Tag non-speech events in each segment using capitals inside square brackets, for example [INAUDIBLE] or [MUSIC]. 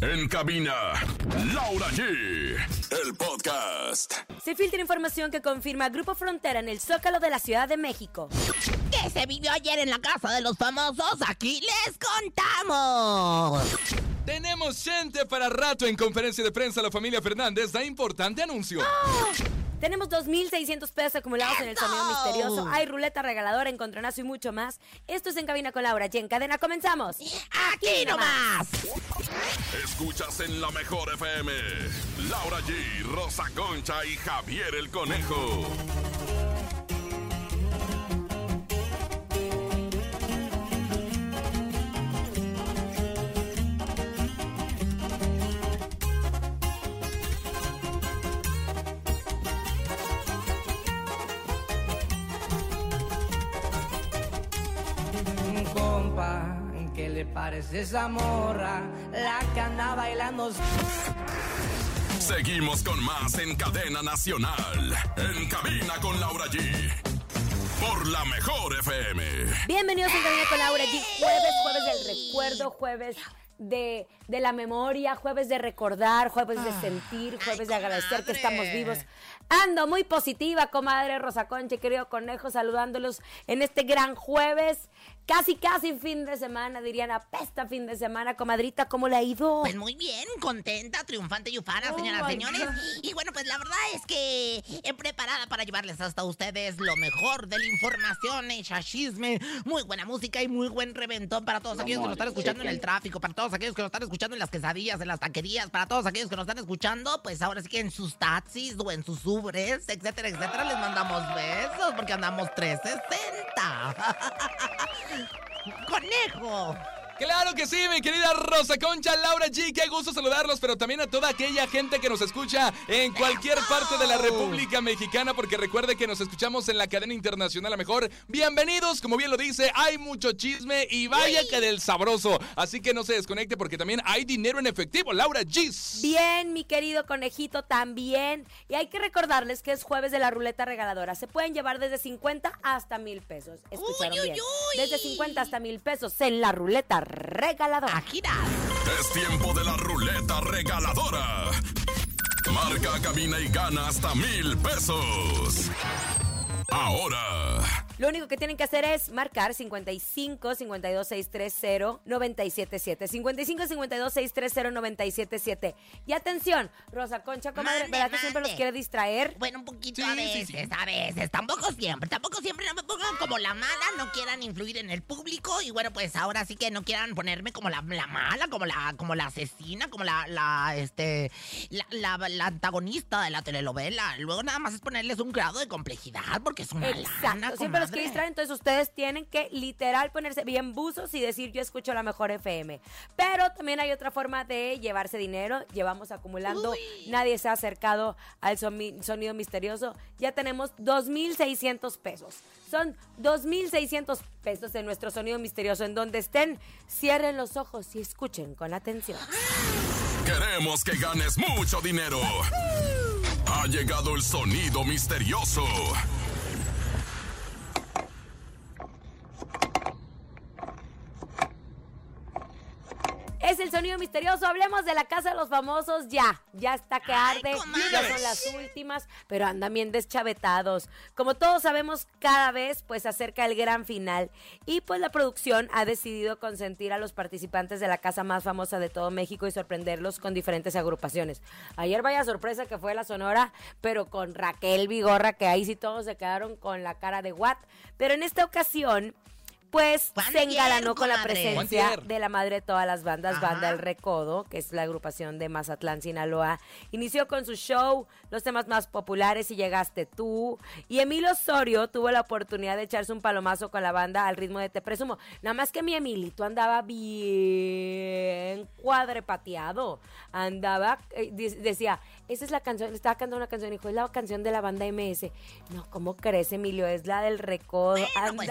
En cabina, Laura G. El podcast. Se filtra información que confirma Grupo Frontera en el Zócalo de la Ciudad de México. ¿Qué se vivió ayer en la casa de los famosos? Aquí les contamos. Tenemos gente para rato en conferencia de prensa. La familia Fernández da importante anuncio. Tenemos 2.600 pesos acumulados en el sonido misterioso. Hay ruleta regaladora, encontronazo y mucho más. Esto es En Cabina con Laura y en cadena comenzamos. Aquí nomás. Escuchas en la mejor FM. Laura G, Rosa Concha y Javier el Conejo. Parece esa morra? La que anda bailando. Seguimos con más en cadena nacional. En cabina con Laura G. Por la mejor FM. Bienvenidos en Cabina con Laura G. Jueves, jueves del recuerdo, jueves de, de la memoria, jueves de recordar, jueves de sentir, jueves de agradecer que estamos vivos. Ando muy positiva, comadre Rosa Concha y querido conejo, saludándolos en este gran jueves. Casi, casi fin de semana, dirían, apesta fin de semana. Comadrita, ¿cómo le ha ido? Pues muy bien, contenta, triunfante y ufana, Oh, señoras y señores. God. Y bueno, pues la verdad es que he preparada para llevarles hasta ustedes lo mejor de la información, hecha chisme, muy buena música y muy buen reventón para todos aquellos que nos están escuchando en el tráfico, para todos aquellos que nos están escuchando en las quesadillas, en las taquerías, para todos aquellos que nos están escuchando, pues ahora sí que en sus taxis o en sus ubres, etcétera, etcétera, les mandamos besos porque andamos 360. [LAUGHS] ¡Conejo! Claro que sí, mi querida Rosa Concha, Laura G, qué gusto saludarlos, pero también a toda aquella gente que nos escucha en cualquier parte de la República Mexicana, porque recuerde que nos escuchamos en la cadena internacional a mejor. Bienvenidos, como bien lo dice, hay mucho chisme y vaya que del sabroso. Así que no se desconecte porque también hay dinero en efectivo, Laura G. Bien, mi querido conejito, también. Y hay que recordarles que es jueves de la ruleta regaladora. Se pueden llevar desde 50 hasta mil pesos. ¿Escucharon Uy, uy, bien? uy. Desde 50 hasta mil pesos en la ruleta regaladora. A girar. Es tiempo de la ruleta regaladora. Marca, cabina y gana hasta mil pesos. Ahora. Lo único que tienen que hacer es marcar 55 52 630 977. 55 52 630 977. Y atención, Rosa Concha, comadre, Mande, ¿verdad que siempre los quiere distraer? Bueno, un poquito Sí, a sí, veces, sí. a veces, tampoco siempre, tampoco siempre no me pongan como la mala, no quieran influir en el público y bueno, pues ahora sí que no quieran ponerme como la, la mala, como la, como la asesina, como la, la, este, la, la- la antagonista de la telenovela. Luego nada más es ponerles un grado de complejidad porque es una Exacto, lana, siempre los comadre. quiere distraer, entonces ustedes tienen que literal ponerse bien buzos y decir yo escucho la mejor FM. Pero también hay otra forma de llevarse dinero, llevamos acumulando, nadie se ha acercado al sonido misterioso, ya tenemos 2.600 pesos. Son 2.600 pesos de nuestro sonido misterioso. En donde estén, cierren los ojos y escuchen con atención. Queremos que ganes mucho dinero. Ha llegado el sonido misterioso. Es el sonido misterioso. Hablemos de la casa de los famosos. Ya, ya está que Ay, arde. comadre. Ya son las últimas, pero andan bien deschavetados. Como todos sabemos, cada vez pues acerca el gran final. Y pues la producción ha decidido consentir a los participantes de la casa más famosa de todo México y sorprenderlos con diferentes agrupaciones. Ayer vaya sorpresa que fue la Sonora, pero con Raquel Vigorra, que ahí sí todos se quedaron con la cara de what. Pero en esta ocasión pues se engalanó con la presencia de la madre de todas las bandas, Ajá. Banda El Recodo, que es la agrupación de Mazatlán, Sinaloa. Inició con su show, los temas más populares y llegaste tú. Y Emilio Osorio tuvo la oportunidad de echarse un palomazo con la banda al ritmo de Te Presumo. Nada más que mi Emilito andaba bien cuadrepateado. Andaba, eh, de- decía, esa es la canción, estaba cantando una canción, dijo, es la canción de la banda MS. No, ¿cómo crees, Emilio? Es la del Recodo. Bueno, pues.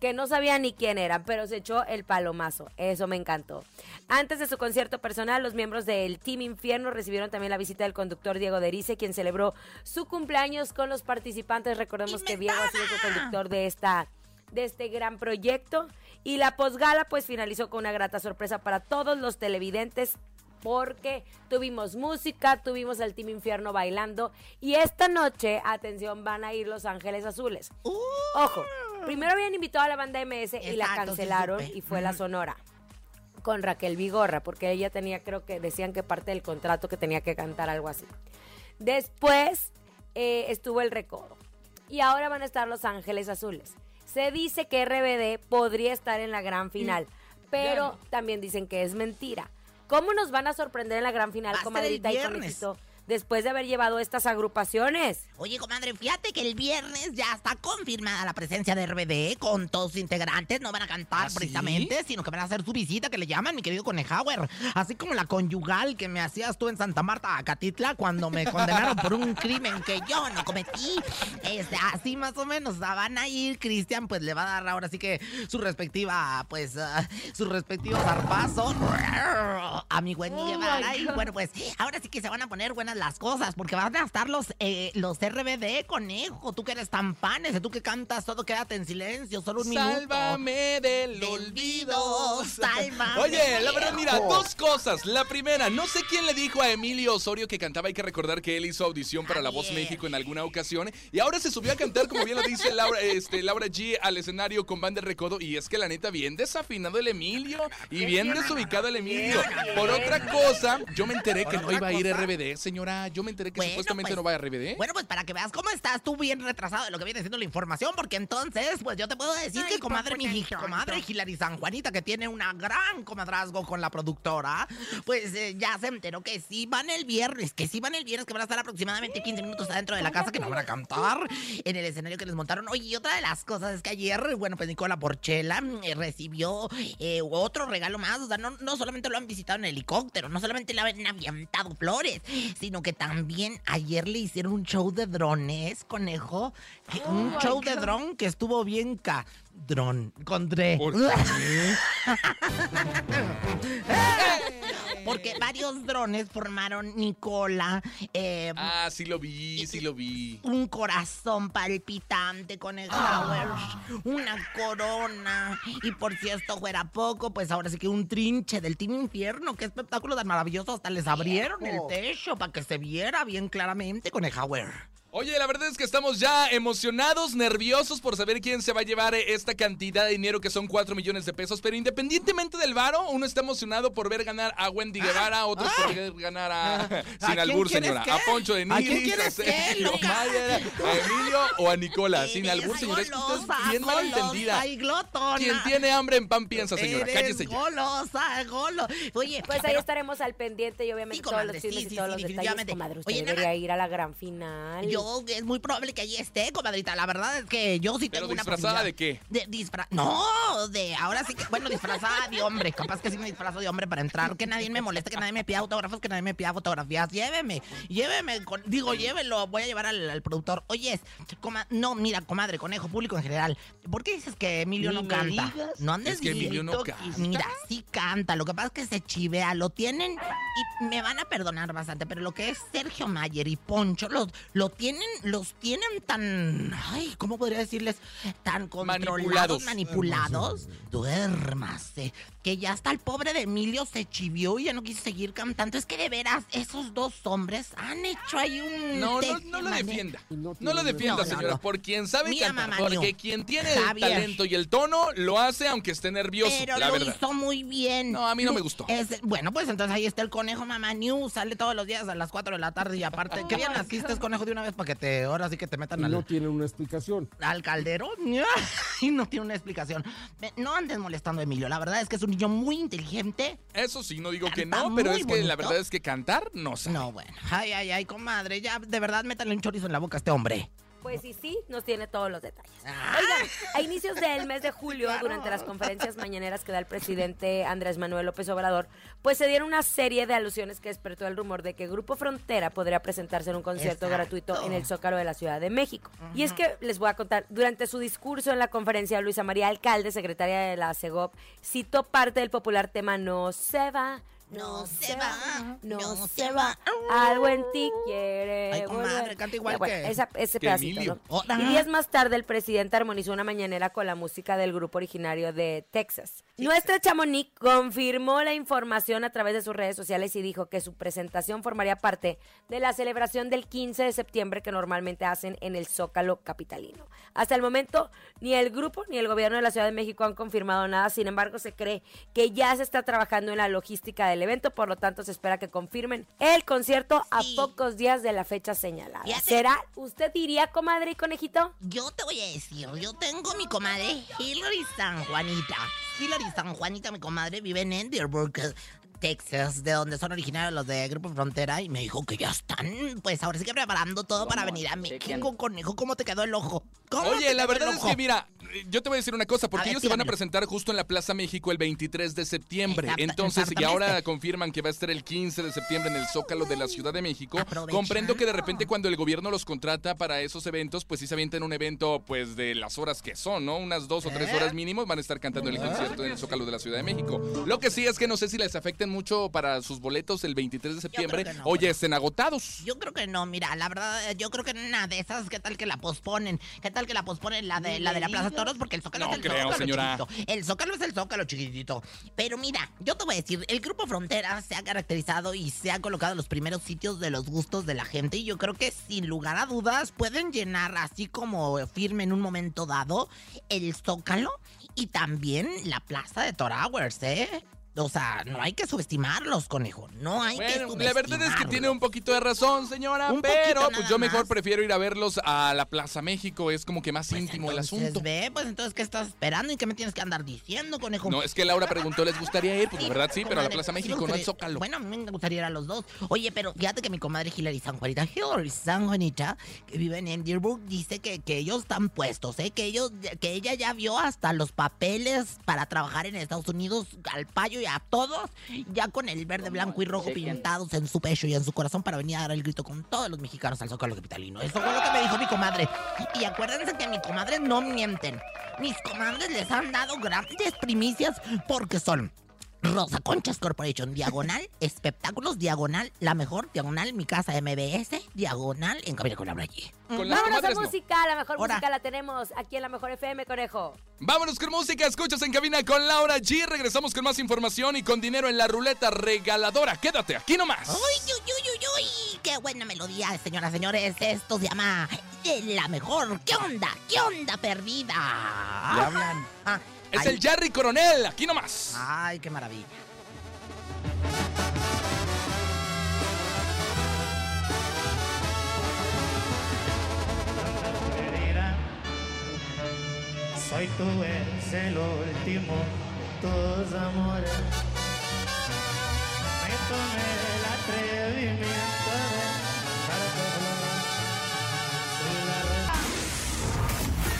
Que no sabía ni quién eran, pero se echó el palomazo. Eso me encantó. Antes de su concierto personal, los miembros del Team Infierno recibieron también la visita del conductor Diego Derice, quien celebró su cumpleaños con los participantes. Recordemos que Diego ha sido el conductor de esta de este gran proyecto Y la posgala pues finalizó con una grata sorpresa para todos los televidentes porque tuvimos música, tuvimos el Team Infierno bailando y esta noche, atención, van a ir Los Ángeles Azules. Uh. Ojo, primero habían invitado a la banda MS y la sí cancelaron y fue la Sonora con Raquel Vigorra, porque ella tenía, creo que decían que parte del contrato que tenía que cantar algo así. Después eh, estuvo el Recodo. Y ahora van a estar Los Ángeles Azules. Se dice que RBD podría estar en la gran final, pero también dicen que es mentira. ¿Cómo nos van a sorprender en la gran final, Va a ser comadrita y conejito, después de haber llevado estas agrupaciones? Oye, comadre, fíjate que el viernes ya está confirmada la presencia de RBD con todos sus integrantes. No van a cantar ¿Ah, sí? precisamente, sino que van a hacer su visita que le llaman, mi querido Conejauer. Así como la conyugal que me hacías tú en Santa Marta, Acatitla, cuando me [LAUGHS] condenaron por un crimen que yo no cometí. Este, así más o menos. o sea, van a ir, Cristian, pues le va a dar ahora sí que su respectiva, pues, ah, su respectivo zarpazo [LAUGHS] a mi buen Oh, Y bueno, pues ahora sí que se van a poner buenas las cosas, porque van a estar los, eh, los RBD, conejo. Tú que eres tan tú que cantas todo, quédate en silencio, solo un minuto. Sálvame del olvido. sálvame. Oye, la verdad, mira, dos cosas. La primera, no sé quién le dijo a Emilio Osorio que cantaba. Hay que recordar que él hizo audición para La Voz. México en alguna ocasión. Y ahora se subió a cantar, como bien lo dice Laura, este, Laura G, al escenario con banda de recodo. Y es que la neta, bien desafinado el Emilio. Y bien desubicado el Emilio. Por otra cosa, yo me enteré que no iba a ir. RBD, señora. Yo me enteré que Bueno, supuestamente pues, no va a RBD. Bueno, pues para que veas cómo estás tú bien retrasado de lo que viene siendo la información, porque entonces, pues yo te puedo decir que comadre, mi comadre Hilary San Juanita, que tiene una gran comadrazgo con la productora, pues eh, ya se enteró que sí van el viernes, que sí van el viernes, que van a estar aproximadamente 15 minutos adentro de la casa, que no van a cantar en el escenario que les montaron. Oye, y otra de las cosas es que ayer, bueno, pues Nicola Porchela eh, recibió eh, otro regalo más, o sea, no, no solamente lo han visitado en helicóptero, no solamente le han avientado flores, sino que también ayer le hicieron un show de drones, conejo. que- un show de dron que estuvo bien ca... Dron, con Dre. ¿Por qué? [LAUGHS] [LAUGHS] Porque varios drones formaron Nicola, eh, Ah, sí lo vi, sí lo vi. un corazón palpitante con el Howard, una corona. Y por si esto fuera poco, pues ahora sí que un trinche del Team Infierno. Qué espectáculo tan maravilloso. Hasta les abrieron el techo para que se viera bien claramente con el Howard. Oye, la verdad es que estamos ya emocionados, nerviosos por saber quién se va a llevar eh, esta cantidad de dinero que son 4 millones de pesos. Pero independientemente del varo, uno está emocionado por ver ganar a Wendy Guevara, otros por ver ganar a. [LAUGHS] ¿A sin quién albur, señora. qué? A Poncho de ¿A quién Nigris, quieres [LAUGHS] a Sergio? Mayer, a Emilio o a Nicola. Sin albur, señora. Es que usted es bien malentendida. golosa y glotona. Quien tiene hambre en pan piensa, señora. Eres Cállese ya. golosa, golo. Oye, Pues ahí pero- estaremos al pendiente y obviamente Sí, todos los chismes sí, y todos sí, los detalles, definitivamente. comadre. Usted Oye, nada- debería ir a la gran final. Yo, es muy probable que allí esté, comadrita. La verdad es que yo sí ¿Pero tengo una disfrazada de qué? De disfra... No, de ahora sí que, bueno, disfrazada de hombre. Capaz que sí me disfrazo de hombre para entrar. Que nadie me moleste, que nadie me pida autógrafos, que nadie me pida fotografías. Lléveme, lléveme. con- digo, llévelo. Voy a llevar al, al productor. Oye, coma- no, mira, comadre, conejo, público en general. ¿Por qué dices que Emilio no canta? No andes Es que Emilio no canta. Mira, sí canta. Lo que pasa es que se chivea. Lo tienen y me van a perdonar bastante, pero lo que es Sergio Mayer y Poncho, los, lo tienen, los tienen tan, ay, ¿cómo podría decirles? Tan controlados, Manipulados. manipulados. Duérmase. Que ya hasta el pobre de Emilio se chivió y ya no quiso seguir cantando. Es que de veras, esos dos hombres han hecho ahí un... No, no, no lo defienda. No No lo defienda, señora. no. Por quien sabe Mira, cantar. mamá, Porque quien tiene el Javier. talento y el tono, lo hace aunque esté nervioso. Pero la lo verdad. hizo muy bien. No, a mí no me gustó. Es- bueno, pues entonces ahí está el conejo Mamá News. Sale todos los días a las 4 de la tarde y aparte. ¿Qué bien naciste, conejo, de una vez para que te. Ahora sí que te metan Y al, no tiene una explicación. al caldero? [LAUGHS] Y no tiene una explicación. No andes molestando a Emilio. La verdad es que es un niño muy inteligente. Eso sí, no digo que no, pero es que la verdad es que cantar no sé. No, bueno. Ay, ay, ay, comadre. Ya, de verdad, métale un chorizo en la boca a este hombre. Pues sí, sí, nos tiene todos los detalles. Ah. Oigan, a inicios del mes de julio, durante las conferencias mañaneras que da el presidente Andrés Manuel López Obrador, pues se dieron una serie de alusiones que despertó el rumor de que Grupo Frontera podría presentarse en un concierto Exacto. gratuito en el Zócalo de la Ciudad de México. Y es que les voy a contar, durante su discurso en la conferencia, Luisa María Alcalde, secretaria de la CEGOP, citó parte del popular tema No se va, no se va, no se va. Algo en ti quiere. Ay, comadre, canta igual Ya, bueno, que- esa- ese que pedacito, Emilio. ¿no? Hola. Y días más tarde, el presidente armonizó una mañanera con la música del grupo originario de Texas. Nuestra Chamonix confirmó la información a través de sus redes sociales y dijo que su presentación formaría parte de la celebración del 15 de septiembre que normalmente hacen en el Zócalo capitalino. Hasta el momento, ni el grupo ni el gobierno de la Ciudad de México han confirmado nada, sin embargo, se cree que ya se está trabajando en la logística del evento, por lo tanto, se espera que confirmen el concierto a pocos días de la fecha señalada. Fíjate. ¿Será? ¿Usted diría, comadre y conejito? Yo te voy a decir, yo tengo mi comadre Hillary San Juanita. Hillary San Juanita, mi comadre, vive en Endeavour, Texas, de donde son originarios los de Grupo Frontera, y me dijo que ya están, pues ahora sí que preparando todo para venir a México, conejo. ¿Cómo te quedó el ojo? ¿Cómo te Oye, la verdad es que mira, yo te voy a decir una cosa, porque ver, ellos se van a presentar justo en la Plaza México el 23 de septiembre. Entonces, y ahora confirman que va a estar el 15 de septiembre en el Zócalo de la Ciudad de México. Comprendo que de repente cuando el gobierno los contrata para esos eventos, pues sí se avientan un evento pues de las horas que son, ¿no? Unas dos o tres ¿Eh? horas mínimo van a estar cantando el concierto en el Zócalo de la Ciudad de México. Lo que sí es que no sé si les afecten mucho para sus boletos el 23 de septiembre no, o ya pues. estén agotados. Yo creo que no, mira, la verdad, yo creo que en una de esas, ¿qué tal que la posponen? ¿Qué tal que la posponen la de la de la Plaza Toros? Porque el Zócalo No es el creo, Zócalo señora. chiquitito. El Zócalo es el Zócalo chiquitito. Pero mira, yo te voy a decir, el Grupo Frontera se ha caracterizado y se ha colocado en los primeros sitios de los gustos de la gente. Y yo creo que sin lugar a dudas pueden llenar así como firme en un momento dado el Zócalo y también la Plaza de Towers, ¿eh? O sea, no hay que subestimarlos, conejo. No hay que subestimarlos. la verdad es que tiene un poquito de razón, señora, Un pero poquito pues yo mejor más. prefiero ir a verlos a la Plaza México, es como que más Pues íntimo el asunto. Ve, pues entonces, ¿qué estás esperando y qué me tienes que andar diciendo, conejo? No, es que Laura preguntó, ¿les gustaría ir? Pues la verdad sí, pero a la Plaza México, no al Zócalo. Bueno, a mí me gustaría ir a los dos. Oye, pero fíjate que mi comadre Hillary San Juanita, Hillary San Juanita, que vive en Endeavour, dice que, que ellos están puestos, ¿eh? Que ellos, que ella ya vio hasta los papeles para trabajar en Estados Unidos al payo y a todos, ya con el verde, blanco y rojo pintados en su pecho y en su corazón para venir a dar el grito con todos los mexicanos al Zócalo Capitalino. Eso fue lo que me dijo mi comadre. Y acuérdense que mis comadres no mienten. Mis comadres les han dado grandes primicias porque son Rosa Conchas Corporation, diagonal, [LAUGHS] espectáculos, diagonal, la mejor, diagonal, mi casa MBS, diagonal, en Cabina con la allí. Vámonos a no. música, la mejor música la tenemos aquí en la mejor FM, conejo. Vámonos con música, escuchas en cabina con Laura G. Regresamos con más información y con dinero en la ruleta regaladora. Quédate aquí nomás. ¡Uy, uy, uy, uy, uy! ¡Qué buena melodía, señoras, señores! Esto se llama eh, La Mejor. ¿Qué onda? ¿Qué onda perdida? Le hablan. Ah, Es ay, el Jerry Coronel, aquí nomás. ¡Ay, qué maravilla! soy tú, eres el último de tus amores. Me tomé el atrevimiento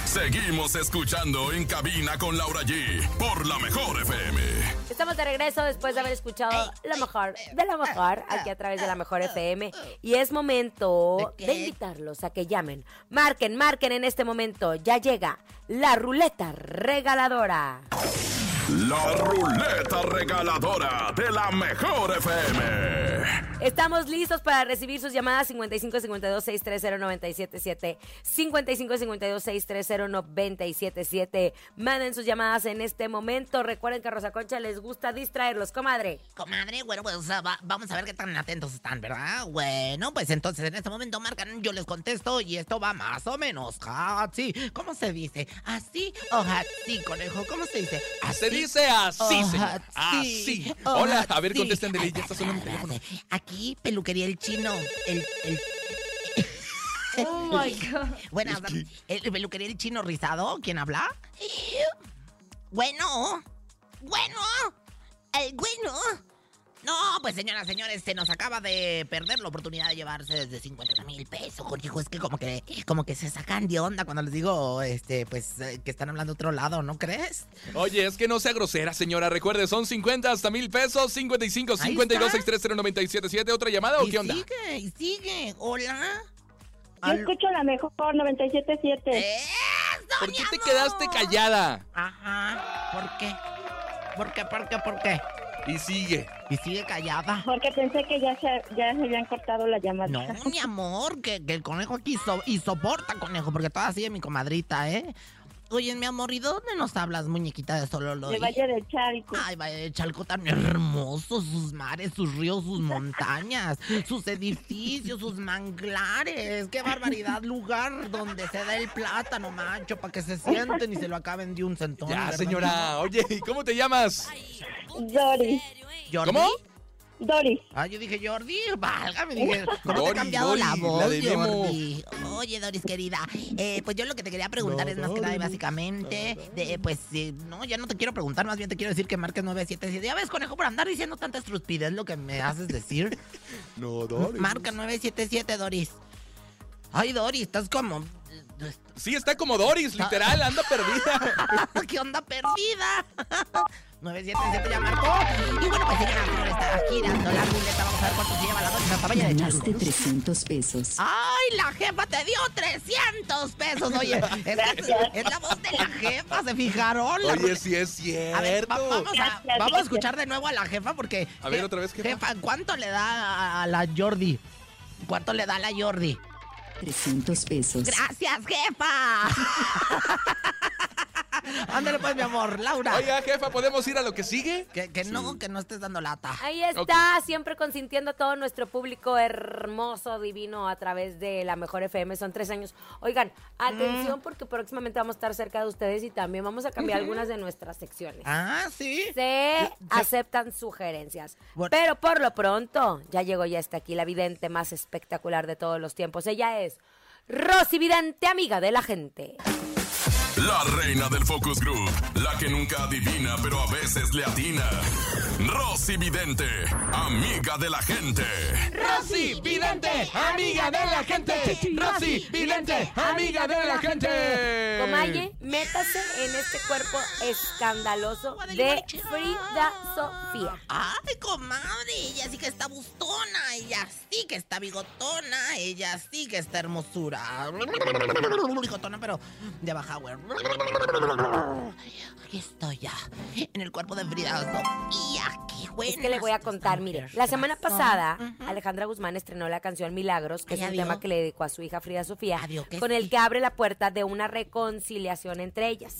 Seguimos escuchando en cabina con Laura G por la mejor FM. Estamos de regreso después de haber escuchado la mejor de la mejor aquí a través de la mejor FM. Y es momento ¿De invitarlos a que llamen. Marquen, marquen en este momento. Ya llega la ruleta regaladora. La ruleta regaladora de la mejor FM. Estamos listos para recibir sus llamadas 55 52 630 977 55 52 630 977 Manden sus llamadas en este momento. Recuerden que a Rosa Concha les gusta distraerlos, comadre. Comadre, bueno, pues o sea, va- vamos a ver qué tan atentos están, ¿verdad? Bueno, pues entonces en este momento marcan, yo les contesto y esto va más o menos así. ¿Cómo se dice? ¿Así o así, conejo? ¿Cómo se dice? ¿Así? Se dice así, o señor. así, Hola, a ver, así. contesten de Ay, ya está sonando el teléfono. Aquí, peluquería el chino. El, el, [LAUGHS] Oh my [LAUGHS] God. bueno, habla- el, peluquería el chino rizado, ¿quién habla? Bueno, bueno, el bueno. No, pues señoras, señores, se nos acaba de perder la oportunidad de llevarse desde 50 mil pesos, hijo. Es que como que, como que se sacan de onda cuando les digo, este, pues, eh, que están hablando otro lado, ¿no crees? Oye, es que no sea grosera, señora. Recuerde, son 50 hasta mil pesos, 55 Ahí 52 está. 630 977 ¿Otra llamada o qué onda? sigue, y sigue. Hola. Yo escucho la mejor 97.7. ¡Eso, ¿Por qué te quedaste callada? Ajá. ¿Por qué? ¿Por qué? ¿Por qué? ¿Por qué? Y sigue. Y sigue callada. Porque pensé que ya se, ya se habían cortado la llamada. No, mi amor, que, que el conejo aquí so- y soporta, conejo, porque toda sigue mi comadrita, ¿eh? Oye, mi amor, ¿y de dónde nos hablas, muñequita de Sololo? De Valle del Chalco. Ay, Valle de Chalco tan hermoso, sus mares, sus ríos, sus montañas, sus edificios, sus manglares. ¡Qué barbaridad! Lugar donde se da el plátano, macho, para que se sienten y se lo acaben de un centón. Ya, ¿verdad? señora. Oye, ¿y cómo te llamas? Doris. ¿Jordi? ¿Cómo? Doris. Ah, yo dije Jordi, válgame, dije, ¿cómo te ha Doris, cambiado la voz, la. Jordi? Oye, Doris, querida, eh, pues yo lo que te quería preguntar es más que nada y básicamente, de, pues, eh, no, ya no te quiero preguntar, más bien te quiero decir que marques 977. Ya ves, conejo, por andar diciendo tanta estupidez lo que me haces decir. [LAUGHS] No, Doris. Marca 977, Doris. Ay, Doris, estás como... Sí, está como Doris, literal, anda perdida. [LAUGHS] ¿Qué onda perdida? [LAUGHS] 977 ya marcó. Y bueno, pues y señores, está girando la ruleta. Vamos a ver cuánto se lleva la hasta Valle de. Ganaste 300 pesos. ¡Ay, la jefa te dio 300 pesos! Oye, es, la- es la voz de la jefa, ¿se fijaron? La Oye, sí es A ver, cierto. va- vamos, a, vamos a escuchar de nuevo a la jefa porque... A ver, je- otra vez, jefa. Jefa, ¿cuánto le da a la Jordi? ¿Cuánto le da a la Jordi? 300 pesos. ¡Gracias, jefa! [LAUGHS] [LAUGHS] Ándale pues, mi amor, Laura. Oiga, jefa, ¿podemos ir a lo que sigue? Que, que no, que no estés dando lata. Ahí está, siempre consintiendo a todo nuestro público hermoso, divino, a través de la Mejor FM. Son tres años. Oigan, Mm. atención porque próximamente vamos a estar cerca de ustedes y también vamos a cambiar algunas de nuestras secciones. Ah, sí. Se aceptan sugerencias. Bueno. Pero por lo pronto, ya llegó, ya está aquí la vidente más espectacular de todos los tiempos. Ella es Rosy Vidente, amiga de la gente. La reina del Focus Group. La que nunca adivina, pero a veces le atina. Rosy Vidente, amiga de la gente. Rosy Vidente, amiga de la gente. Rosy Vidente, amiga de la gente. Comaye, métase en este cuerpo escandaloso de Frida Sofía. Ay, comadre, ella sí que está bustona, ella sí que está bigotona, ella sí que está hermosura. Bigotona, pero de baja, güey. Aquí estoy ya, en el cuerpo de Frida Sofía. Es que le voy a contar, mire, la semana pasada Alejandra Guzmán estrenó la canción Milagros, que es un vio. tema que le dedicó a su hija Frida Sofía, Ah, con el que abre la puerta de una reconciliación entre ellas.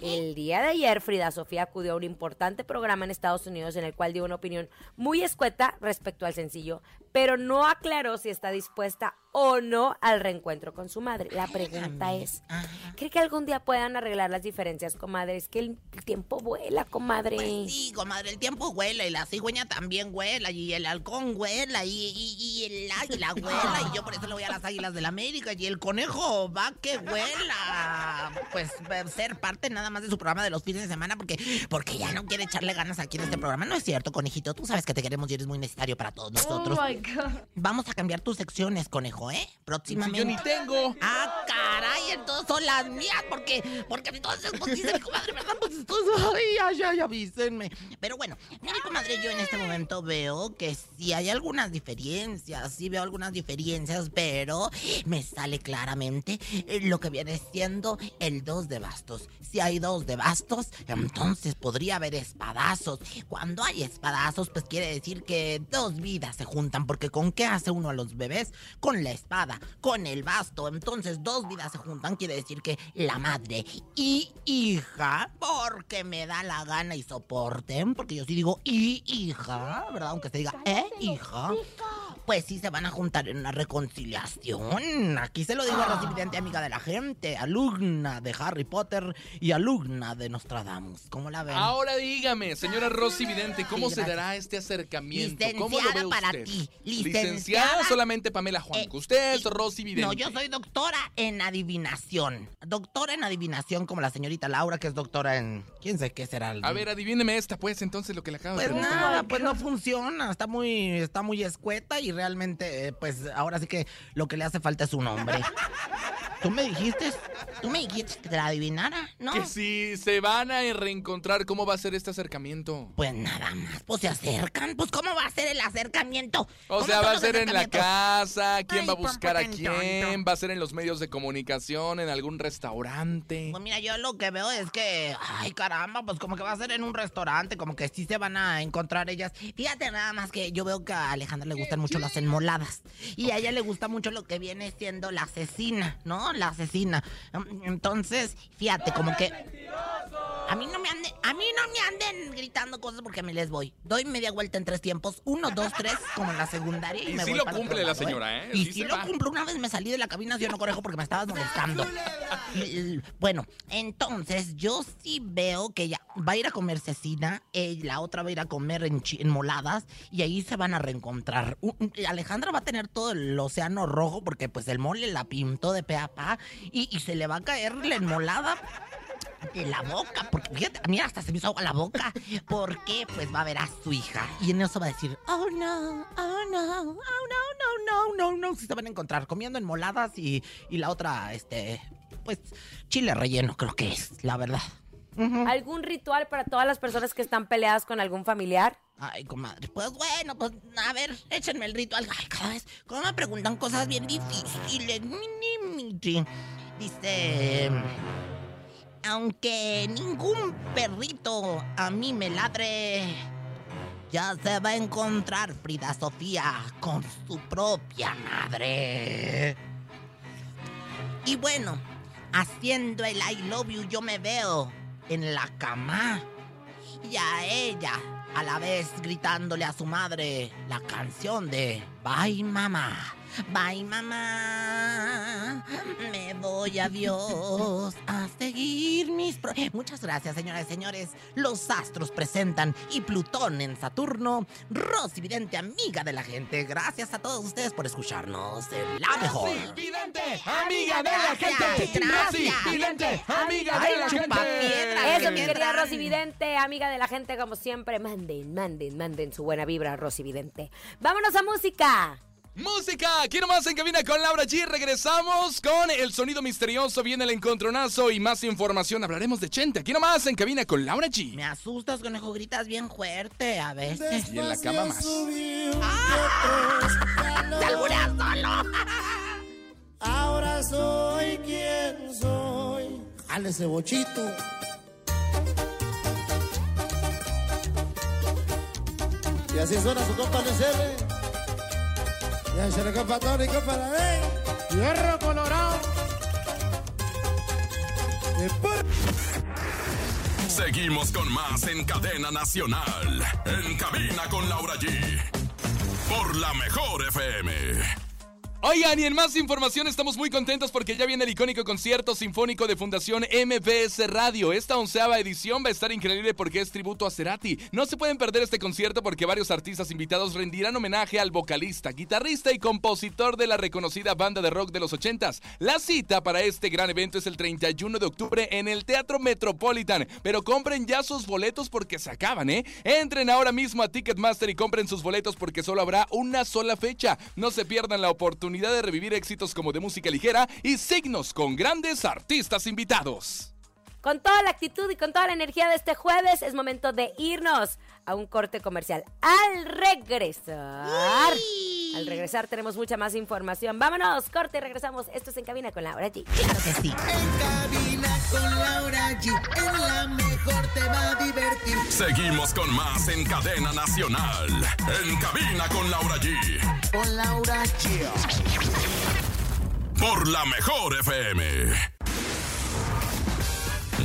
El día de ayer Frida Sofía acudió a un importante programa en Estados Unidos en el cual dio una opinión muy escueta respecto al sencillo, pero no aclaró si está dispuesta o no al reencuentro con su madre. La pregunta es, Ajá. ¿cree que algún día puedan arreglar las diferencias, comadre? Es que el tiempo vuela, comadre. Pues sí, comadre, el tiempo y la cigüeña también huela y el halcón huela y, y- y el águila [LAUGHS] huela y yo por eso le voy a las águilas de la América y el conejo va que huela. Pues eh, ser parte nada más de su programa de los fines de semana porque, porque ya no quiere echarle ganas aquí en este programa. No es cierto, conejito, tú sabes que te queremos y eres muy necesario para todos nosotros. Vamos a cambiar tus secciones, conejo, ¿eh? Si Próximamente. yo ni tengo. Ah, caray, entonces son las mías, porque, porque entonces, pues dice mi comadre, ¿verdad? Pues entonces, ay, ay, ay, avísenme. Pero bueno, mire, comadre, yo en este momento veo que sí hay algunas diferencias, sí veo algunas diferencias, pero me sale claramente eh, lo que viene siendo el dos de bastos. Si hay dos de bastos, entonces podría haber espadazos. Cuando hay espadazos, pues quiere decir que dos vidas se juntan, porque ¿con qué hace uno a los bebés? Con la espada, con el basto. Entonces dos vidas se juntan, quiere decir que la madre y hija, porque me da la gana y soporten, porque yo sí digo y hija, ¿verdad? Aunque se diga eh, hija. Pues sí se van a juntar en una reconciliación. Aquí se lo digo a Rosy Vidente, amiga de la gente, alumna de Harry Potter y alumna de Nostradamus. ¿Cómo la ven? Ahora dígame, señora Rosy Vidente, ¿cómo Sí, se dará este acercamiento? ¿Cómo lo Licenciada ve para usted? ti, Licenciada licenciada. solamente Pamela Juan. Eh, usted es Rosy Vidente. No, yo soy doctora en adivinación. Doctora en adivinación como la señorita Laura, que es doctora en... ¿Quién sé qué será? el- A ver, adivíneme esta, pues, entonces lo que le acabo de Pues nada, pues no funciona, está muy, está muy escueta y realmente, eh, pues ahora sí que lo que le hace falta es un hombre. [LAUGHS] Tú me dijiste, tú me dijiste que te la adivinara, ¿no? Que si se van a reencontrar, ¿cómo va a ser este acercamiento? Pues nada más, pues se acercan. Pues ¿cómo va a ser el acercamiento? O ¿Cómo sea, va a ser en la casa, quién Ay, va a buscar a quién, tonto. va a ser en los medios de comunicación, en algún restaurante. Pues mira, yo lo que veo es que, ay caramba, pues como que va a ser en un restaurante, como que sí se van a encontrar ellas. Fíjate nada más que yo veo que a Alejandra le gustan mucho las enmoladas y a ella le gusta mucho lo que viene siendo la asesina, ¿no? La asesina. Entonces, fíjate, como que a mí no me anden, a mí no me anden gritando cosas porque me les voy. Doy media vuelta en tres tiempos, uno, dos, tres, como en la secundaria y, Y me sí voy lo para cumple la lado, señora, ¿eh? Y Sí lo va. cumplo. Una vez me salí de la cabina yo no conejo porque me estabas molestando. Y, Bueno, entonces yo sí veo que ella va a ir a comer cecina, eh, la otra va a ir a comer en, moladas y ahí se van a reencontrar. Alejandra va a tener todo el océano rojo porque pues el mole la pintó de pe a pa y, y se le va a caer la enmolada de la boca, porque fíjate, a mí hasta se me hizo agua la boca, porque pues va a ver a su hija y en eso va a decir, oh no, oh no, oh no, no, no, no, no, si se van a encontrar comiendo enmoladas y, y la otra, este, pues chile relleno creo que es, la verdad. ¿Algún ritual para todas las personas que están peleadas con algún familiar? Ay, comadre, pues bueno, pues a ver, échenme el ritual. Ay, cada vez, como me preguntan cosas bien difíciles. Dice, aunque ningún perrito a mí me ladre, ya se va a encontrar Frida Sofía con su propia madre. Y bueno, haciendo el I love you yo me veo en la cama. Y a ella a la vez gritándole a su madre la canción de Bye mamá, bye mamá, me voy a Dios a seguir mis... pro-". Muchas gracias señoras y señores, los astros presentan y Plutón en Saturno, Rosy Vidente, amiga de la gente, gracias a todos ustedes por escucharnos en la mejor. Vidente, amiga de la gente. Rosy Vidente, amiga Ay, de la gente. Eso, mi querida. Rosy Vidente, amiga de la gente, como siempre, manden, manden, manden su buena vibra, Rosy Vidente. ¡Vámonos a música! Música, quiero más en cabina con Laura G. Regresamos con el sonido misterioso, viene el encontronazo y más información. Hablaremos de Chente. Aquí nomás en cabina con Laura G. Me asustas, conejo, gritas bien fuerte a veces. Y en la cama más. ¡Te albureas solo! Ahora soy quien soy. Jale ese bochito. Y así suena su compa R. Y ahí se le compa Tony, compa la ley. Hierro colorado. Seguimos con más en cadena nacional. En cabina con Laura G. Por la mejor FM. Oigan, y en más información estamos muy contentos porque ya viene el icónico concierto sinfónico de Fundación MBS Radio. Esta onceava edición va a estar increíble porque es tributo a Cerati. No se pueden perder este concierto porque varios artistas invitados rendirán homenaje al vocalista, guitarrista y compositor de la reconocida banda de rock de los 80s. La cita para este gran evento es el 31 de octubre en el Teatro Metropolitan. Pero compren ya sus boletos porque se acaban, ¿eh? Entren ahora mismo a Ticketmaster y compren sus boletos porque solo habrá una sola fecha. No se pierdan la oportunidad de revivir éxitos como de música ligera y signos con grandes artistas invitados. Con toda la actitud y con toda la energía de este jueves, es momento de irnos a un corte comercial. Al regresar, al regresar tenemos mucha más información. Vámonos, corte y regresamos. Esto es En Cabina con Laura G. Claro que sí. En cabina con Laura G. En la mejor te va a divertir. Seguimos con más en cadena nacional. En cabina con Laura G. Con Laura G. Por la mejor FM.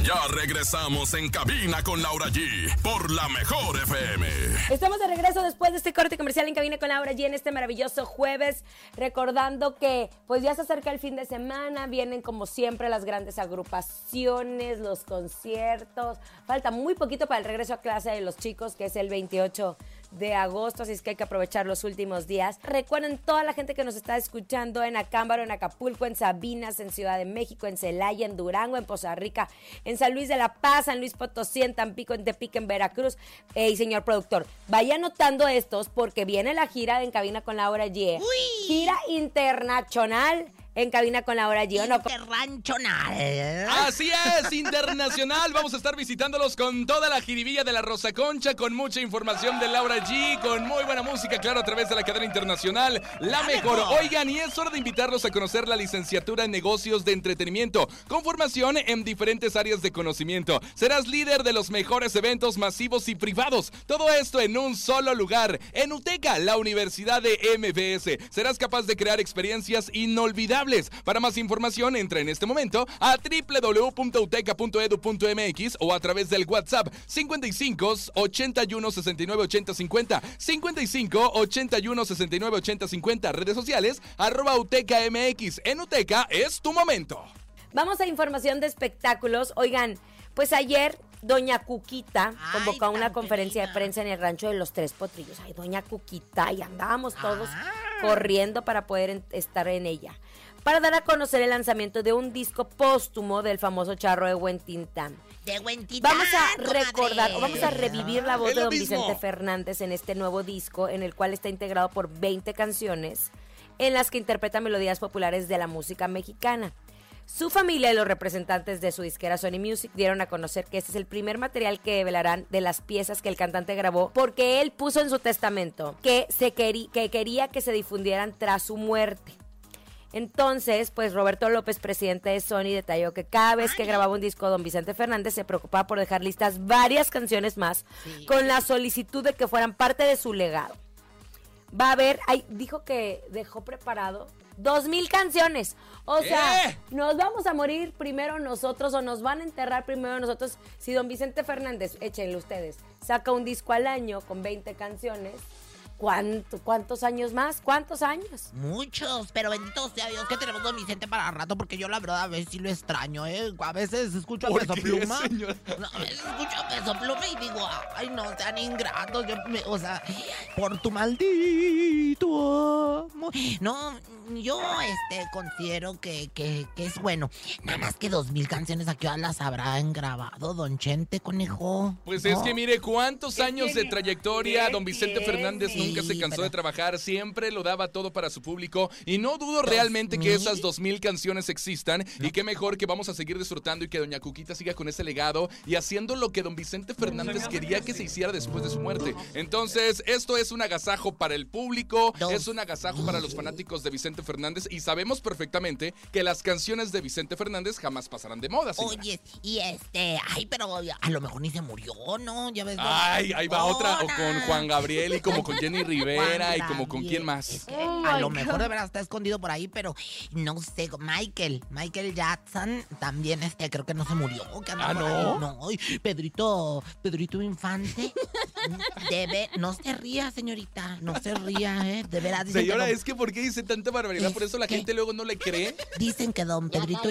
Ya regresamos en cabina con Laura G. Por la mejor FM. Estamos de regreso después de este corte comercial en cabina con Laura G en este maravilloso jueves, recordando que pues ya se acerca el fin de semana, vienen como siempre las grandes agrupaciones, los conciertos, falta muy poquito para el regreso a clase de los chicos, que es el 28 de agosto, así es que hay que aprovechar los últimos días. Recuerden toda la gente que nos está escuchando en Acámbaro, en Acapulco, en Sabinas, en Ciudad de México, en Celaya, en Durango, en Poza Rica, en San Luis de la Paz, San Luis Potosí, en Tampico, en Tepic, en Veracruz. Eh, y señor productor, vaya anotando estos porque viene la gira de En Cabina con Laura G. Gira internacional en cabina con la hora G, ¿o no? Internacional. Así es, internacional. Vamos a estar visitándolos con toda la jiribilla de la Rosa Concha, con mucha información de Laura G, con muy buena música, claro, a través de la cadena internacional. La mejor. Oigan, y es hora de invitarlos a conocer la licenciatura en negocios de entretenimiento, con formación en diferentes áreas de conocimiento. Serás líder de los mejores eventos masivos y privados. Todo esto en un solo lugar, en UTECA, la Universidad de MBS. Serás capaz de crear experiencias inolvidables. Para más información, entra en este momento a www.uteca.edu.mx o a través del WhatsApp 55 81 69 80 50. 55 81 69 80 50. Redes sociales arroba UTECA MX. En UTECA es tu momento. Vamos a información de espectáculos. Oigan, pues ayer Doña Cuquita convocó a una conferencia de prensa en el rancho de los Tres Potrillos. Ay, Doña Cuquita, y andábamos todos corriendo para poder en- estar en ella. Para dar a conocer el lanzamiento de un disco póstumo del famoso charro de Huentintán. De Huentitán, Vamos a recordar, o vamos a revivir la voz de don mismo. Vicente Fernández en este nuevo disco, en el cual está integrado por 20 canciones, en las que interpreta melodías populares de la música mexicana. Su familia y los representantes de su disquera Sony Music dieron a conocer que este es el primer material que develarán de las piezas que el cantante grabó porque él puso en su testamento que, se que quería que se difundieran tras su muerte. Entonces, pues Roberto López, presidente de Sony, detalló que cada vez que grababa un disco don Vicente Fernández se preocupaba por dejar listas varias canciones más con la solicitud de que fueran parte de su legado. Va a haber, ay, dijo que dejó preparado dos mil canciones. O sea, nos vamos a morir primero nosotros o nos van a enterrar primero nosotros. Si don Vicente Fernández, échenle ustedes, saca un disco al año con 20 canciones, ¿cuánto, ¿cuántos años más? ¿Cuántos años? Muchos, pero bendito sea Dios que tenemos don Vicente para rato, porque yo la verdad a veces sí lo extraño, ¿eh? A veces escucho a ¿Por Peso qué, Pluma. a veces escucho a Peso Pluma y digo, ay, no sean ingratos. Yo me- o sea, por tu maldito amor. No, yo este, considero que, que, que es bueno. Nada más que dos mil canciones aquí las habrán grabado, don Chente, conejo. Pues es que mire cuántos años de trayectoria don Vicente tiene? Fernández nunca se cansó pero- de trabajar, siempre lo daba todo para su público y no dudo realmente que esas dos mil canciones existan y qué mejor que vamos a seguir disfrutando y que doña Cuquita siga con ese legado y haciendo lo que don Vicente Fernández quería que se hiciera después de su muerte. Entonces, esto es un agasajo para el público, es un agasajo para los fanáticos de Vicente Fernández y sabemos perfectamente que las canciones de Vicente Fernández jamás pasarán de moda. señora. Oye, y este, ay, pero a lo mejor ni se murió, ¿no? Ya ves. Ay, ahí va otra, o con Juan Gabriel y como con [LAUGHS] Jenny [LAUGHS] Rivera y como con quién más. Es que a lo mejor de verdad está escondido por ahí, pero no sé. Michael, Michael Jackson también, este, creo que no se murió. que anda Ah, por ¿no? ahí. No, Pedrito, Pedrito Infante, [LAUGHS] debe, no se ría, señorita, no se ría, ¿eh? De veras. Dicen Señora, que don, es que ¿por qué dice tanta barbaridad? Por eso la gente luego no le cree. dicen que don Pedrito...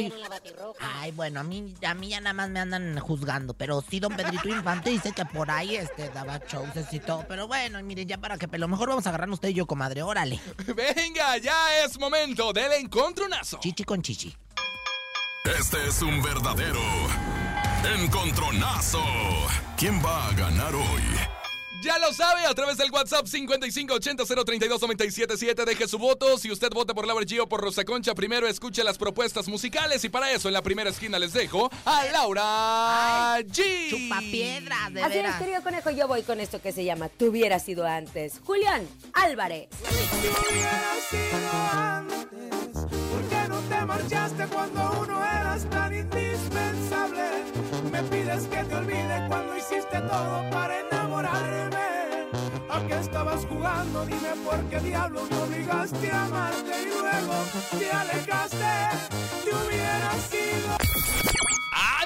Ay, bueno, a mí, a mí ya nada más me andan juzgando, pero sí, don Pedrito Infante dice que por ahí este, daba shows y todo. Pero bueno, miren, ya para que lo mejor vamos a agarrarnos usted y yo, comadre, órale. [LAUGHS] Venga, ya es momento del encontronazo. Chichi con chichi. Este es un verdadero encontronazo. ¿Quién va a ganar hoy? Ya lo sabe, a través del WhatsApp 5580-032-977 deje su voto. Si usted vota por Laura G o por Rosa Concha, primero escuche las propuestas musicales y para eso en la primera esquina les dejo a Laura G. Chupa piedras, de Así es, veras. querido conejo, yo voy con esto que se llama Tú hubieras sido antes. Julián Álvarez. ¿Por Pides que te olvide cuando hiciste todo para enamorarme. ¿A qué estabas jugando? Dime por qué diablos me obligaste a amarte y luego te alejaste. Te hubieras sido.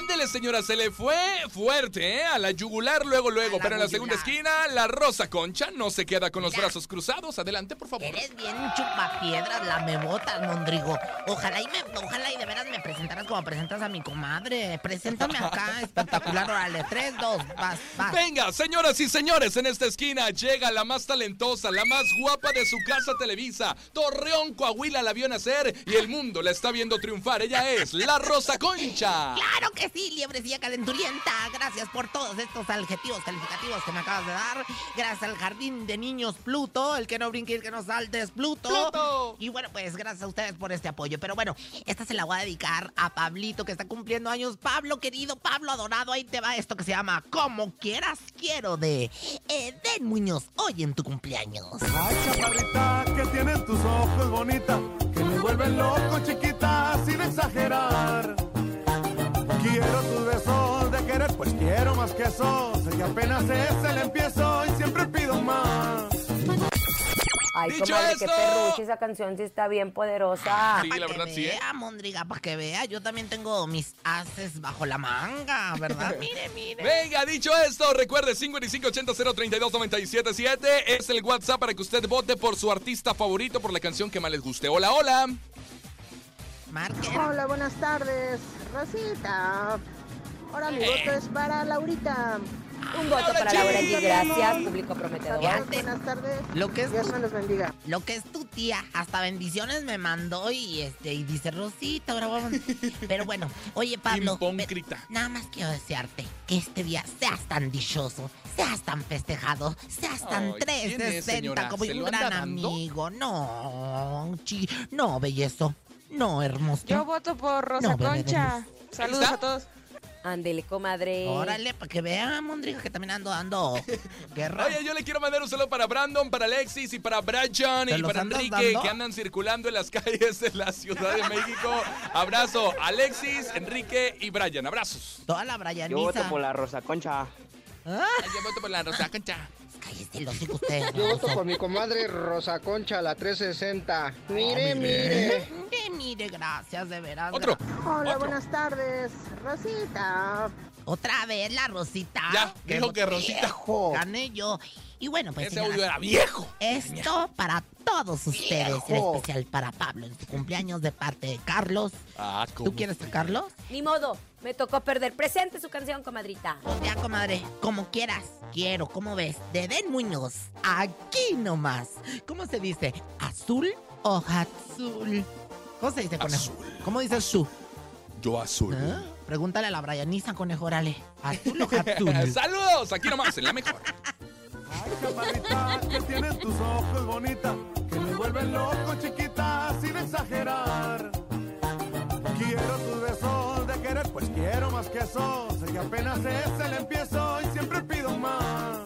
Ándele, señora, se le fue fuerte, ¿eh? A la yugular luego, luego. Pero en la segunda esquina, la Rosa Concha no se queda con los Mira. brazos cruzados. Adelante, por favor. Eres bien chupapiedras, la me botas, Mondrigo. Ojalá y me, ojalá y de veras me presentaras como presentas a mi comadre. Preséntame acá, [LAUGHS] espectacular, órale. Tres, dos, vas, vas. Venga, señoras y señores, en esta esquina llega la más talentosa, la más guapa de su casa Televisa. Torreón, Coahuila la vio nacer y el mundo la está viendo triunfar. Ella es la Rosa Concha. Claro que sí, mi liebrecilla calenturienta. Gracias por todos estos adjetivos calificativos que me acabas de dar. Gracias al Jardín de Niños Pluto. El que no brinque y el que no salte es Pluto. ¡Pluto! Y bueno, pues gracias a ustedes por este apoyo. Pero bueno, esta se la voy a dedicar a Pablito que está cumpliendo años. Pablo, querido, Pablo adorado, ahí te va esto que se llama Como quieras quiero de Eden Muñoz. Hoy en tu cumpleaños. Ay, chaparrita, que tienes tus ojos bonita, que me vuelven loco, chiquita, sin exagerar. Quiero tus besos de querer, pues quiero más que eso. Sé que apenas es el empiezo y siempre pido más. Ay, Dicho comadre, qué esto- perrucha, esa canción sí está bien poderosa. Sí, Para la que verdad sí, ¿eh? vea, Mondriga, para que vea. Yo también tengo mis haces bajo la manga, ¿verdad? [LAUGHS] mire, mire. Venga, dicho esto, recuerde 5580-032-977 es el WhatsApp para que usted vote por su artista favorito, por la canción que más les guste. Hola, hola. Marquen. Hola, buenas tardes. Rosita. Ahora mi voto es para Laurita. Un voto para Laura G, gracias, público prometedor. Buenas tardes. Lo que es Dios me los bendiga. Lo que es tu tía, hasta bendiciones me mandó y este y dice Rosita, ahora vamos. [LAUGHS] Pero bueno, oye Pablo, nada más quiero desearte que este día seas tan dichoso, seas tan festejado, seas tan Ay, ¿quién es, 360 señora? como ¿Se un gran amigo. No, chi, no, bellezo, no, hermoso. Yo voto por Rosa No, Concha. Saludos está. a todos. Ándele, comadre. Órale, para que vea, Mondriga, que también ando dando [LAUGHS] guerra. Oye, yo le quiero mandar un saludo para Brandon, para Alexis y para Brian ¿Te y para Enrique dando? que andan circulando en las calles de la Ciudad de México. Abrazo, Alexis, Enrique y Brian. Abrazos. Toda la Brianiza. Yo voto por la Rosa Concha. ¿Ah? Yo voto por la Rosa Concha. Cállese el hocico usted. [LAUGHS] Yo voto por mi comadre Rosa Concha, la 360. Mire, Ah, muy mire. Mire, [LAUGHS] mire, gracias, de veras. Otro. Hola, Otro. buenas tardes. Rosita. Otra vez la Rosita. Ya, dijo que Rosita. Gané yo. Y bueno, pues Ese señoras, audio era viejo. esto para todos ustedes, en especial para Pablo en su cumpleaños de parte de Carlos. Ah, ¿Tú quieres a Carlos? Ni modo, me tocó perder. Presente su canción, comadrita. Pues ya, comadre, como quieras. Quiero, ¿cómo ves? De Den Muñoz. Aquí nomás. ¿Cómo se dice? ¿Azul o azul? ¿Cómo se dice, conejo? Azul. ¿Cómo dices tú? Yo azul. ¿Ah? Pregúntale a la Brianiza, conejo, órale. ¿Azul o [LAUGHS] azul? Saludos, aquí nomás, en la mejor. Chaparrita, que tienes tus ojos bonita, que me vuelven loco, chiquita, sin exagerar. Quiero tus besos de querer, pues quiero más que eso. Sé que apenas es el empiezo y siempre pido más.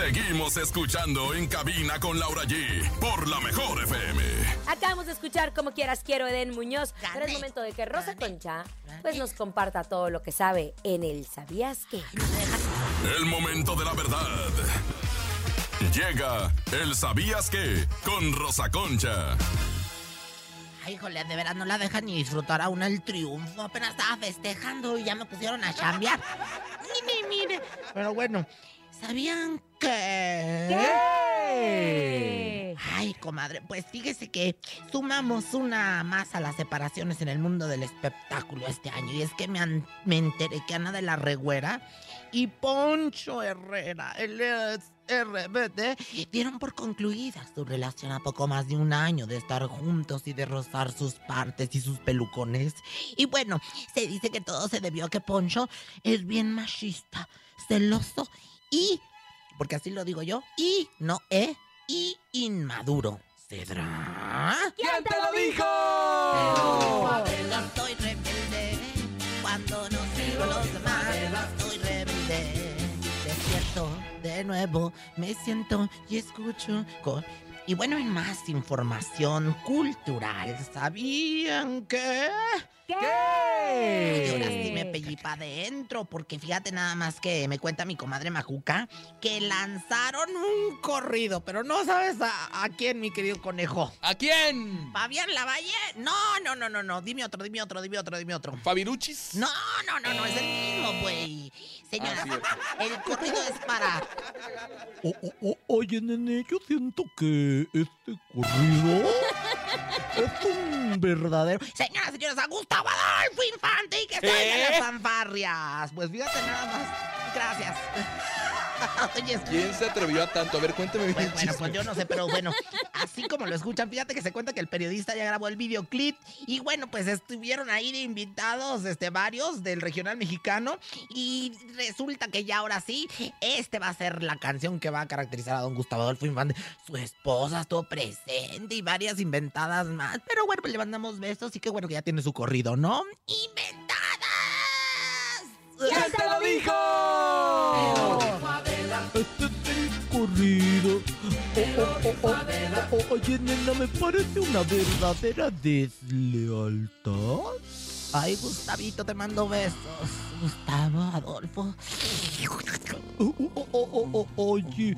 Seguimos escuchando en cabina con Laura G por la mejor FM. Acabamos de escuchar Como Quieras Quiero Eden Muñoz. Pero es momento de que Rosa. Concha pues nos comparta todo lo que sabe en el ¿Sabías qué? El momento de la verdad. Llega el ¿Sabías qué? Con Rosa Concha. Ay, híjole, de veras no la dejan ni disfrutar aún el triunfo. Apenas estaba festejando y ya me pusieron a chambear. Mire, mire. Pero bueno, ¿sabían que...? ¿Qué? Ay, comadre, pues fíjese que sumamos una más a las separaciones en el mundo del espectáculo este año. Y es que me, an- me enteré que Ana de la Regüera y Poncho Herrera, el RBD, dieron por concluida su relación a poco más de un año de estar juntos y de rozar sus partes y sus pelucones. Y bueno, se dice que todo se debió a que Poncho es bien machista, celoso y, porque así lo digo yo, y no e y inmaduro. ¿Cedrá? ¿Quién te lo dijo? Estoy rebelde cuando no sigo los demás. Estoy rebelde. Despierto de nuevo, me siento y escucho. con- Y bueno, en más información cultural, ¿sabían que? ¿Qué? Y ahora sí me pellí para adentro, porque fíjate nada más que me cuenta mi comadre Majuca que lanzaron un corrido, pero no sabes a, a quién, mi querido conejo. ¿A quién? ¿Fabián Lavalle? No, no, no, no, no. Dime otro, dime otro, dime otro, dime otro. ¿Fabiruchis? No, no, no, no, es el mismo, güey. Señora, Ah, el corrido es para. oye, nene, yo siento que este corrido Es un verdadero. Señoras, señores, a Gustavo Adolfo Infante y que salgan las fanfarrias. Pues fíjate nada más. Gracias. [LAUGHS] Oye, ¿Quién se atrevió a tanto? A ver, cuéntame bien. pues, bueno, pues yo no sé, pero bueno, así como lo escuchan, fíjate que se cuenta que el periodista ya grabó el videoclip y bueno, pues estuvieron ahí de invitados, este, varios del regional mexicano y resulta que ya ahora sí, este va a ser la canción que va a caracterizar a don Gustavo Adolfo Infante. Su esposa estuvo presente y varias inventadas más, pero bueno, pues le mandamos besos y qué bueno que ya tiene su corrido, ¿no? ¡Inventadas! ¿Quién te lo dijo? Corrido. Oh, oh, oh, Oye, nena, me parece una verdadera deslealtad. Ay, Gustavito, te mando besos. Gustavo, Adolfo. Oh, oh, oh, oh, oh, oye,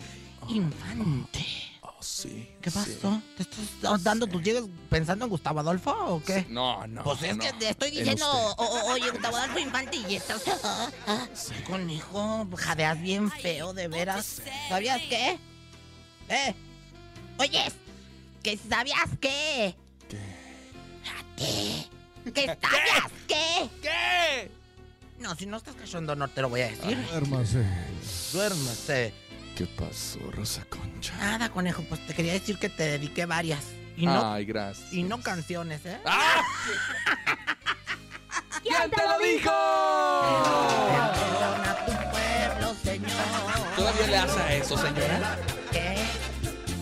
Infante. Sí. ¿Qué sí. pasó? ¿Te estás dando tus llegues pensando en Gustavo Adolfo o qué? No, no. Pues es no. que te estoy En diciendo, usted. o- o- oye, Gustavo Adolfo Infante, y estás. ah, ah, Conejo, jadeas bien feo, de veras. ¿Sabías qué? ¿Eh? Oye, ¿que sabías qué? ¿Qué? ¿Que sabías qué? ¿Qué? No, si no estás cachando, no te lo voy a decir. duérmase. Duérmase. ¿Qué pasó, Rosa Nada, conejo, pues te quería decir que te dediqué varias. Y no, Ay, gracias. y no canciones, ¿eh? ¡Ah! [LAUGHS] ¿Quién te lo dijo? Perdona tu pueblo, señor. ¿Todavía le hace a eso, señora? ¿Qué?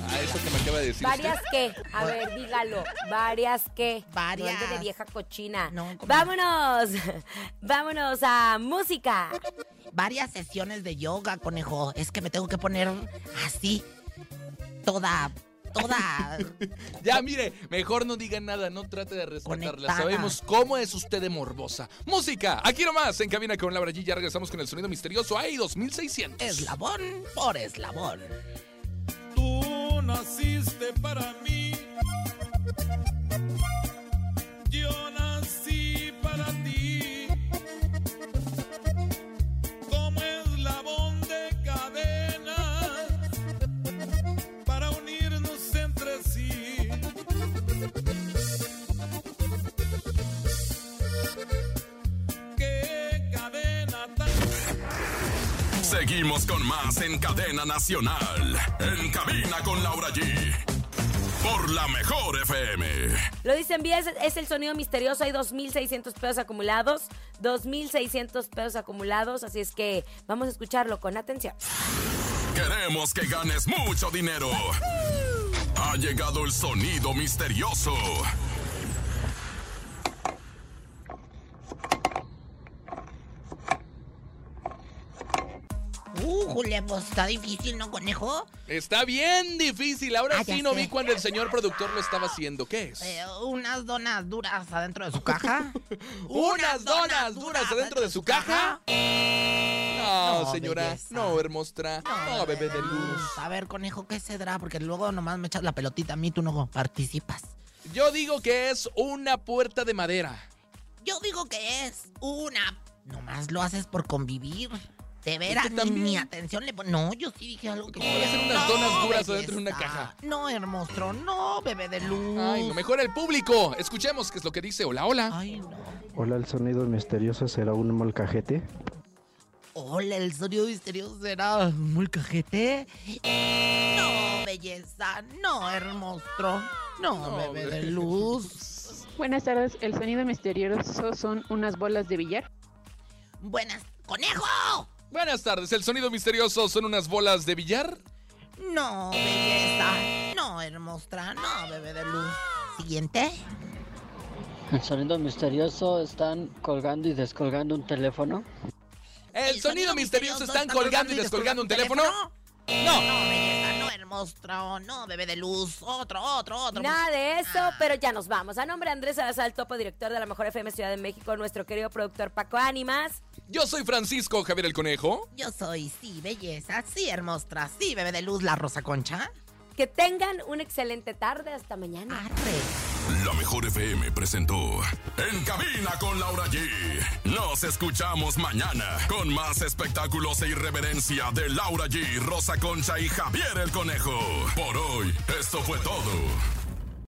A eso que me acaba de decir ¿Varias usted. qué? A ver, dígalo. ¿Varias qué? Varias. De vieja cochina. No, ¿cómo? Vámonos. [LAUGHS] Vámonos a música. Varias sesiones de yoga, conejo. Es que me tengo que poner así. Toda. Toda. [LAUGHS] Ya, mire, mejor no diga nada, no trate de rescatarla. Conectada. Sabemos cómo es usted de morbosa. Música, aquí nomás, en cabina con Laura G. Ya regresamos con el sonido misterioso. ¡Ay, 2600! eslabón por eslabón. Tú naciste para mí. Seguimos con más en cadena nacional. En cabina con Laura G. Por la mejor FM. Lo dicen bien, es, es el sonido misterioso. Hay 2.600 pesos acumulados. 2.600 pesos acumulados. Así es que vamos a escucharlo con atención. Queremos que ganes mucho dinero. Ha llegado el sonido misterioso. Uh, Julia, pues está difícil, ¿no, conejo? Está bien difícil. Ahora Ah, sí no sé. vi cuando el señor productor lo estaba haciendo. ¿Qué es? Eh, unas donas duras adentro de su caja. [LAUGHS] ¿Unas donas duras adentro de su caja? No, No, señora. belleza. No, hermostra. No, bebé de luz. A ver, conejo, ¿qué cedrá? Porque luego nomás me echas la pelotita a mí, tú no participas. Yo digo que es una puerta de madera. Yo digo que es una. Nomás lo haces por convivir. De veras, ¿Usted ni, también? ni atención le pon- No, yo sí dije algo que. Puede ser unas No, donas duras belleza. adentro de una caja. No, hermoso, no, bebé de luz. Ay, no, mejor el público. Escuchemos qué es lo que dice. Hola, hola. Ay, no. Hola, el sonido misterioso será un molcajete. Hola, el sonido misterioso será un molcajete. No, belleza, no, hermoso. No, No, bebé de luz. Buenas tardes, el sonido misterioso son unas bolas de billar. Buenas, conejo. Buenas tardes. El sonido misterioso son unas bolas de billar. No, belleza. No, hermosa. No, bebé de luz. Siguiente. El sonido misterioso están colgando y descolgando un teléfono. El, sonido, misterioso están colgando y descolgando un teléfono. No, No. belleza, no, hermoso. No, bebé de luz. Otro, otro, otro. Nada de eso, pero ya nos vamos. A nombre de Andrés Salazar, topo director de la Mejor FM Ciudad de México, nuestro querido productor Paco Ánimas. Yo soy Francisco Javier el Conejo. Yo soy, sí, belleza, sí, hermosa, sí, bebé de luz, la rosa concha. Que tengan una excelente tarde. Hasta mañana. Arre. La mejor FM presentó En cabina con Laura G. Nos escuchamos mañana con más espectáculos e irreverencia de Laura G, Rosa Concha y Javier el Conejo. Por hoy, esto fue todo.